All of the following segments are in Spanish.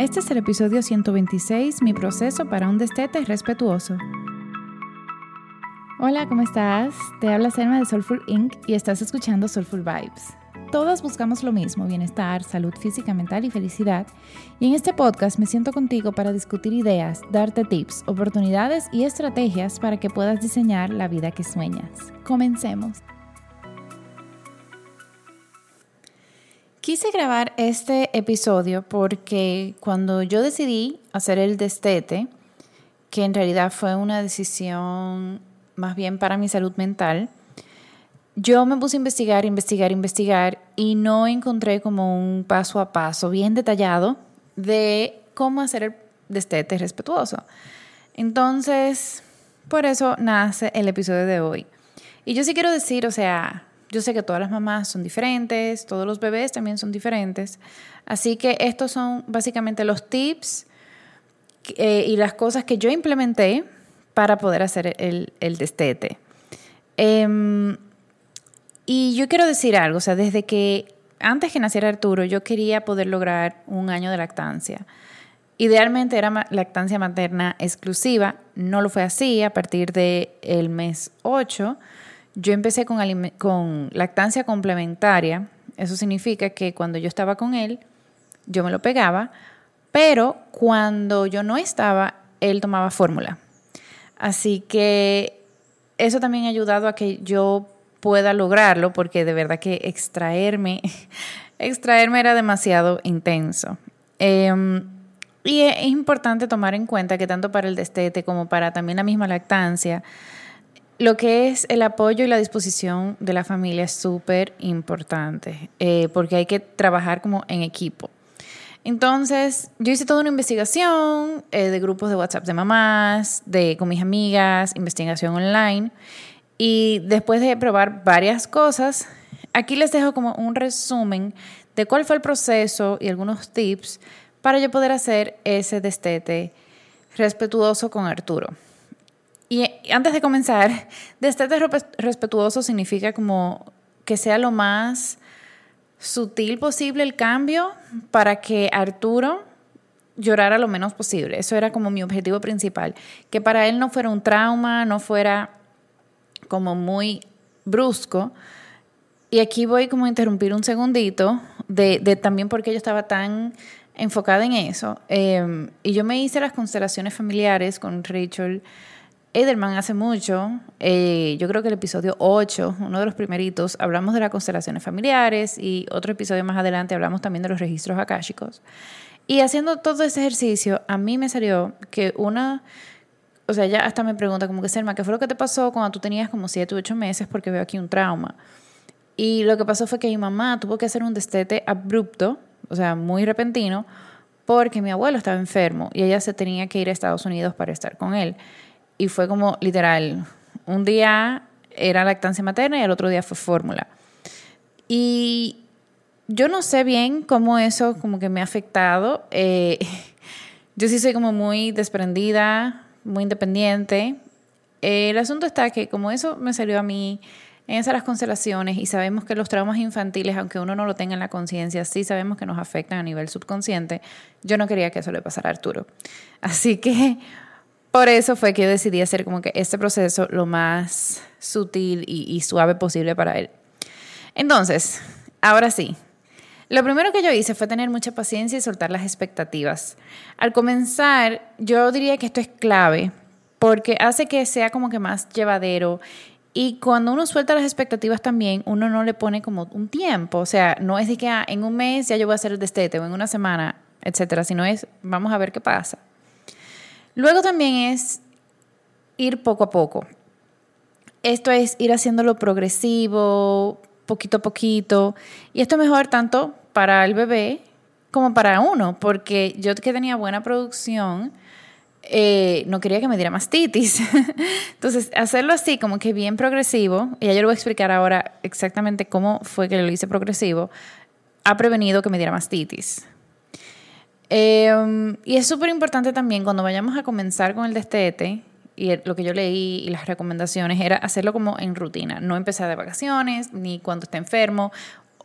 Este es el episodio 126, mi proceso para un destete respetuoso. Hola, ¿cómo estás? Te habla Selma de Soulful Inc. y estás escuchando Soulful Vibes. Todas buscamos lo mismo, bienestar, salud física, mental y felicidad. Y en este podcast me siento contigo para discutir ideas, darte tips, oportunidades y estrategias para que puedas diseñar la vida que sueñas. Comencemos. Quise grabar este episodio porque cuando yo decidí hacer el destete, que en realidad fue una decisión más bien para mi salud mental, yo me puse a investigar, investigar, investigar y no encontré como un paso a paso bien detallado de cómo hacer el destete respetuoso. Entonces, por eso nace el episodio de hoy. Y yo sí quiero decir, o sea, yo sé que todas las mamás son diferentes, todos los bebés también son diferentes. Así que estos son básicamente los tips eh, y las cosas que yo implementé para poder hacer el, destete. Em, y yo quiero decir algo, o sea, desde que antes que naciera Arturo, yo quería poder lograr un año de lactancia. Idealmente era lactancia materna exclusiva, no lo fue así a partir del el mes 8 yo empecé con, lactancia complementaria. Eso significa que cuando yo estaba con él, yo me lo pegaba, pero cuando yo no estaba, él tomaba fórmula. Así que eso también ha ayudado a que yo pueda lograrlo, porque de verdad que extraerme, extraerme era demasiado intenso. Em, y es importante tomar en cuenta que tanto para el destete como para también la misma lactancia, lo que es el apoyo y la disposición de la familia es súper importante, eh, porque hay que trabajar como en equipo. Entonces, yo hice toda una investigación eh, de grupos de WhatsApp de mamás, de, con mis amigas, investigación online. Y después de probar varias cosas, aquí les dejo como un resumen de cuál fue el proceso y algunos tips para yo poder hacer ese destete respetuoso con Arturo. Y antes de comenzar, destete respetuoso significa como que sea lo más sutil posible el cambio para que Arturo llorara lo menos posible. Eso era como mi objetivo principal, que para él no fuera un trauma, no fuera como muy brusco. Y aquí voy como a interrumpir un segundito de, de también porque yo estaba tan enfocada en eso. Em, y yo me hice las constelaciones familiares con Rachel Edelman hace mucho, eh, yo creo que el episodio 8, uno de los primeritos, hablamos de las constelaciones familiares y otro episodio más adelante hablamos también de los registros akáshicos. Y haciendo todo ese ejercicio, a mí me salió que una, o sea, ya hasta me pregunta como que, Selma, ¿qué fue lo que te pasó cuando tú tenías como 7 u 8 meses? Porque veo aquí un trauma. Y lo que pasó fue que mi mamá tuvo que hacer un destete abrupto, o sea, muy repentino, porque mi abuelo estaba enfermo y ella se tenía que ir a Estados Unidos para estar con él y fue como literal, un día era lactancia materna y el otro día fue fórmula. Y yo no sé bien cómo eso como que me ha afectado. Eh, yo sí soy como muy desprendida, muy independiente. el asunto está que como eso me salió a mí en esas las constelaciones y sabemos que los traumas infantiles, aunque uno no lo tenga en la conciencia, sí sabemos que nos afectan a nivel subconsciente, yo no quería que eso le pasara a Arturo. Así que por eso fue que yo decidí hacer como que este proceso lo más sutil y, suave posible para él. Entonces, ahora sí, lo primero que yo hice fue tener mucha paciencia y soltar las expectativas. Al comenzar, yo diría que esto es clave porque hace que sea como que más llevadero y cuando uno suelta las expectativas también, uno no le pone como un tiempo. O sea, no es de que ah, en un mes ya yo voy a hacer el destete o en una semana, etcétera, sino es vamos a ver qué pasa. Luego también es ir poco a poco. Esto es ir haciéndolo progresivo, poquito a poquito. Y esto es mejor tanto para el bebé como para uno, porque yo que tenía buena producción, eh, no quería que me diera mastitis. Entonces, hacerlo así, como que bien progresivo, y ya yo lo voy a explicar ahora exactamente cómo fue que lo hice progresivo, ha prevenido que me diera mastitis. Em, y es súper importante también cuando vayamos a comenzar con el destete, y lo que yo leí y las recomendaciones era hacerlo como en rutina, no empezar de vacaciones ni cuando esté enfermo.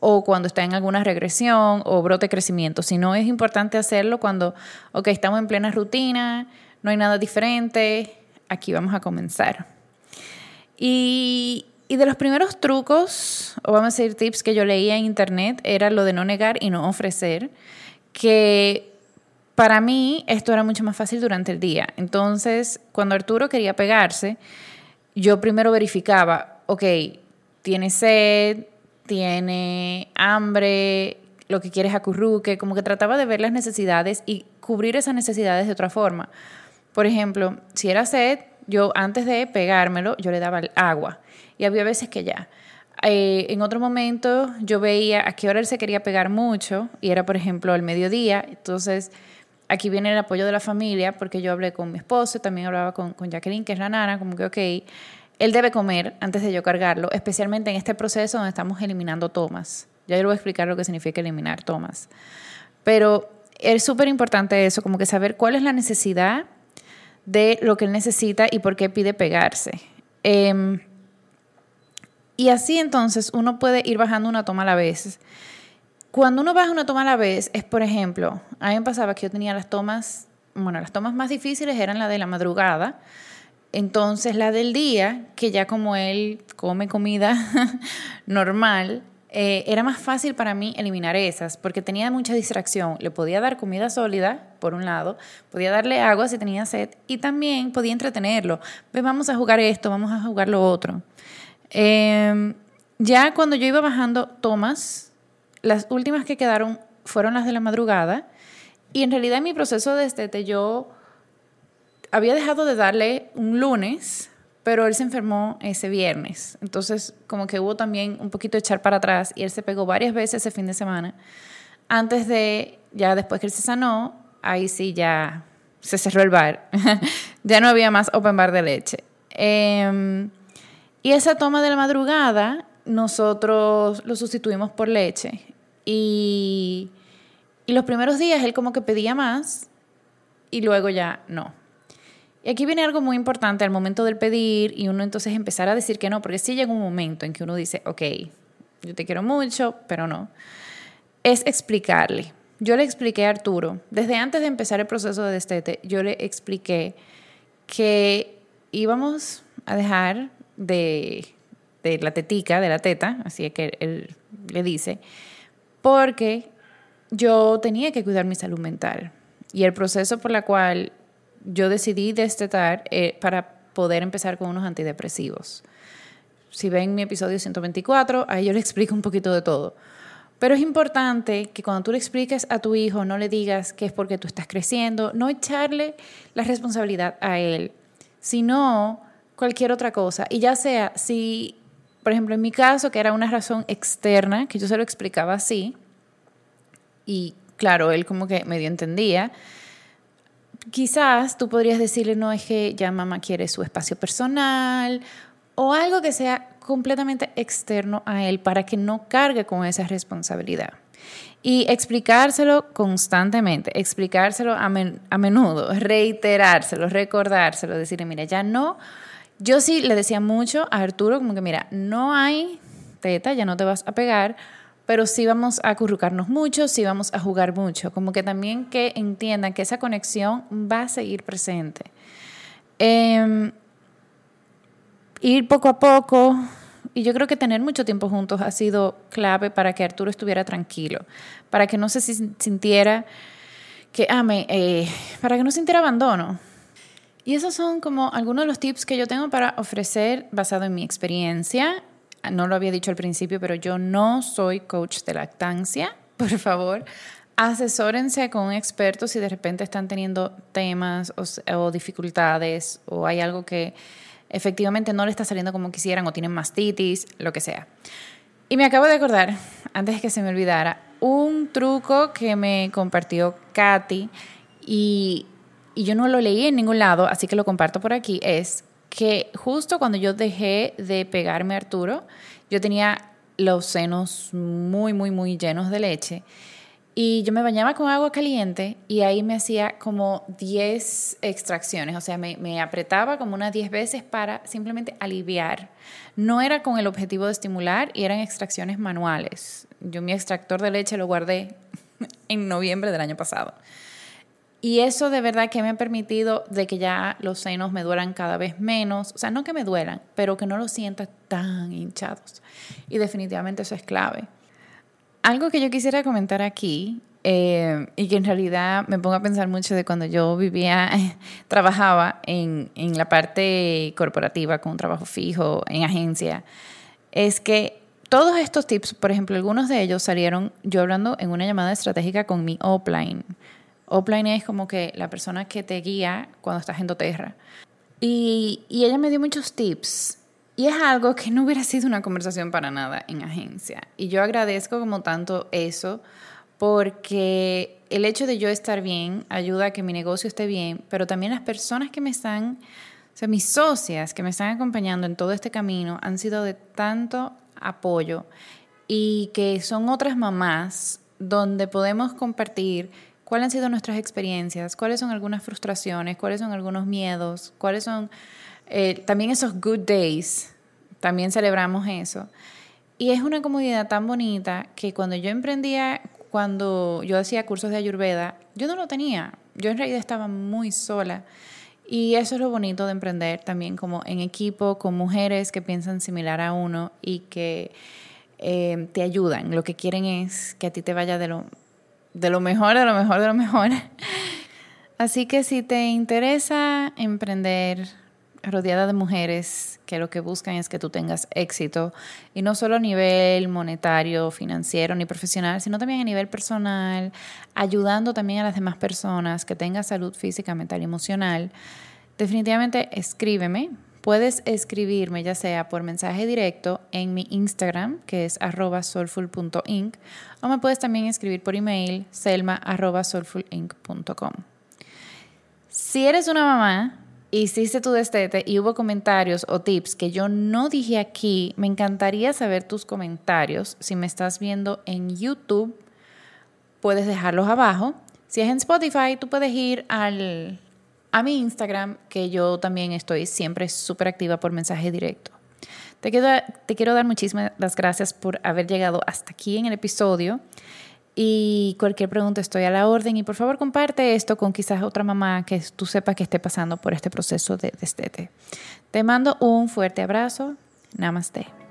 o cuando está en alguna regresión o brote crecimiento, sino es importante hacerlo cuando, ok, estamos en plena rutina, no hay nada diferente, aquí vamos a comenzar. Y, y de los primeros trucos, o vamos a decir tips que yo leía en internet, era lo de no negar y no ofrecer, que para mí esto era mucho más fácil durante el día. Entonces, cuando Arturo quería pegarse, yo primero verificaba, ok, tiene sed, tiene hambre, lo que quiere es acurruque, como que trataba de ver las necesidades y cubrir esas necesidades de otra forma. Por ejemplo, si era sed, yo antes de pegármelo, yo le daba el agua. Y había veces que ya. Eh, en otro momento yo veía a qué hora él se quería pegar mucho y era, por ejemplo, al mediodía. Entonces, aquí viene el apoyo de la familia porque yo hablé con mi esposo, también hablaba con, con Jacqueline, que es la nana, como que, ok, él debe comer antes de yo cargarlo, especialmente en este proceso donde estamos eliminando tomas. Ya yo le voy a explicar lo que significa eliminar tomas. Pero es súper importante eso, como que saber cuál es la necesidad de lo que él necesita y por qué pide pegarse. Em, y así entonces uno puede ir bajando una toma a la vez. Cuando uno baja una toma a la vez, es por ejemplo, a mí me pasaba que yo tenía las tomas, bueno, las tomas más difíciles eran la de la madrugada, entonces la del día, que ya como él come comida normal, eh, era más fácil para mí eliminar esas, porque tenía mucha distracción. Le podía dar comida sólida, por un lado, podía darle agua si tenía sed, y también podía entretenerlo. Pues vamos a jugar esto, vamos a jugar lo otro. Em, ya cuando yo iba bajando tomas, las últimas que quedaron fueron las de la madrugada, y en realidad en mi proceso de estete yo había dejado de darle un lunes, pero él se enfermó ese viernes. Entonces, como que hubo también un poquito de echar para atrás y él se pegó varias veces ese fin de semana. Antes de, ya después que él se sanó, ahí sí ya se cerró el bar. ya no había más open bar de leche. Em, y esa toma de la madrugada, nosotros lo sustituimos por leche. Y, y los primeros días él como que pedía más y luego ya no. Y aquí viene algo muy importante al momento del pedir y uno entonces empezar a decir que no, porque sí llega un momento en que uno dice, ok, yo te quiero mucho, pero no. Es explicarle. Yo le expliqué a Arturo, desde antes de empezar el proceso de destete, yo le expliqué que íbamos a dejar de, de la tetica, de la teta, así que él le dice, porque yo tenía que cuidar mi salud mental. Y el proceso por la cual yo decidí destetar eh, para poder empezar con unos antidepresivos. Si ven mi episodio 124, ahí yo le explico un poquito de todo. Pero es importante que cuando tú le expliques a tu hijo, no le digas que es porque tú estás creciendo, no echarle la responsabilidad a él, sino cualquier otra cosa. Y ya sea si, por ejemplo, en mi caso, que era una razón externa, que yo se lo explicaba así, y claro, él como que medio entendía, quizás tú podrías decirle, no, es que ya mamá quiere su espacio personal o algo que sea completamente externo a él para que no cargue con esa responsabilidad. Y explicárselo constantemente, explicárselo a, menudo, reiterárselo, recordárselo, decirle, mira, ya no. Yo sí le decía mucho a Arturo, como que, mira, no hay teta, ya no te vas a pegar, pero sí vamos a acurrucarnos mucho, sí vamos a jugar mucho, como que también que entiendan que esa conexión va a seguir presente. Em, ir poco a poco, y yo creo que tener mucho tiempo juntos ha sido clave para que Arturo estuviera tranquilo, para que no se sintiera que ame, eh, para que no sintiera abandono. Y esos son como algunos de los tips que yo tengo para ofrecer basado en mi experiencia no lo había dicho al principio, pero yo no soy coach de lactancia. Por favor, asesórense con un experto si de repente están teniendo temas o, dificultades o hay algo que efectivamente no le está saliendo como quisieran o tienen mastitis, lo que sea. Y me acabo de acordar, antes que se me olvidara, un truco que me compartió Katy y, y yo no lo leí en ningún lado, así que lo comparto por aquí, es que justo cuando yo dejé de pegarme a Arturo, yo tenía los senos muy, muy, muy llenos de leche. Y yo me bañaba con agua caliente y ahí me hacía como 10 extracciones, o sea, me, apretaba como unas 10 veces para simplemente aliviar. No era con el objetivo de estimular y eran extracciones manuales. Yo mi extractor de leche lo guardé en noviembre del año pasado. Y eso de verdad que me ha permitido de que ya los senos me duelan cada vez menos. O sea, no que me duelan, pero que no los sienta tan hinchados. Y definitivamente eso es clave. Algo que yo quisiera comentar aquí eh, y que en realidad me pongo a pensar mucho de cuando yo vivía, trabajaba en, en la parte corporativa con un trabajo fijo, en agencia, es que todos estos tips, por ejemplo, algunos de ellos salieron yo hablando en una llamada estratégica con mi offline Offline es como que la persona que te guía cuando estás en doTERRA. Y, y ella me dio muchos tips. Y es algo que no hubiera sido una conversación para nada en agencia. Y yo agradezco como tanto eso, porque el hecho de yo estar bien ayuda a que mi negocio esté bien, pero también las personas que me están, o sea, mis socias que me están acompañando en todo este camino han sido de tanto apoyo y que son otras mamás donde podemos compartir cuáles han sido nuestras experiencias, cuáles son algunas frustraciones, cuáles son algunos miedos, cuáles son eh, también esos good days, también celebramos eso. Y es una comunidad tan bonita que cuando yo emprendía, cuando yo hacía cursos de ayurveda, yo no lo tenía, yo en realidad estaba muy sola. Y eso es lo bonito de emprender también como en equipo, con mujeres que piensan similar a uno y que eh, te ayudan. Lo que quieren es que a ti te vaya de lo de lo mejor, de lo mejor, de lo mejor. Así que si te interesa emprender rodeada de mujeres que lo que buscan es que tú tengas éxito, y no solo a nivel monetario, financiero ni profesional, sino también a nivel personal, ayudando también a las demás personas que tengan salud física, mental y emocional, definitivamente escríbeme. Puedes escribirme ya sea por mensaje directo en mi Instagram, que es arroba soulful.inc, o me puedes también escribir por email, selma Si eres una mamá, hiciste tu destete y hubo comentarios o tips que yo no dije aquí, me encantaría saber tus comentarios. Si me estás viendo en YouTube, puedes dejarlos abajo. Si es en Spotify, tú puedes ir al a mi Instagram, que yo también estoy siempre súper activa por mensaje directo. Te quiero, dar muchísimas gracias por haber llegado hasta aquí en el episodio. Y cualquier pregunta estoy a la orden. Y por favor comparte esto con quizás otra mamá que tú sepas que esté pasando por este proceso de destete. Te mando un fuerte abrazo. Namaste.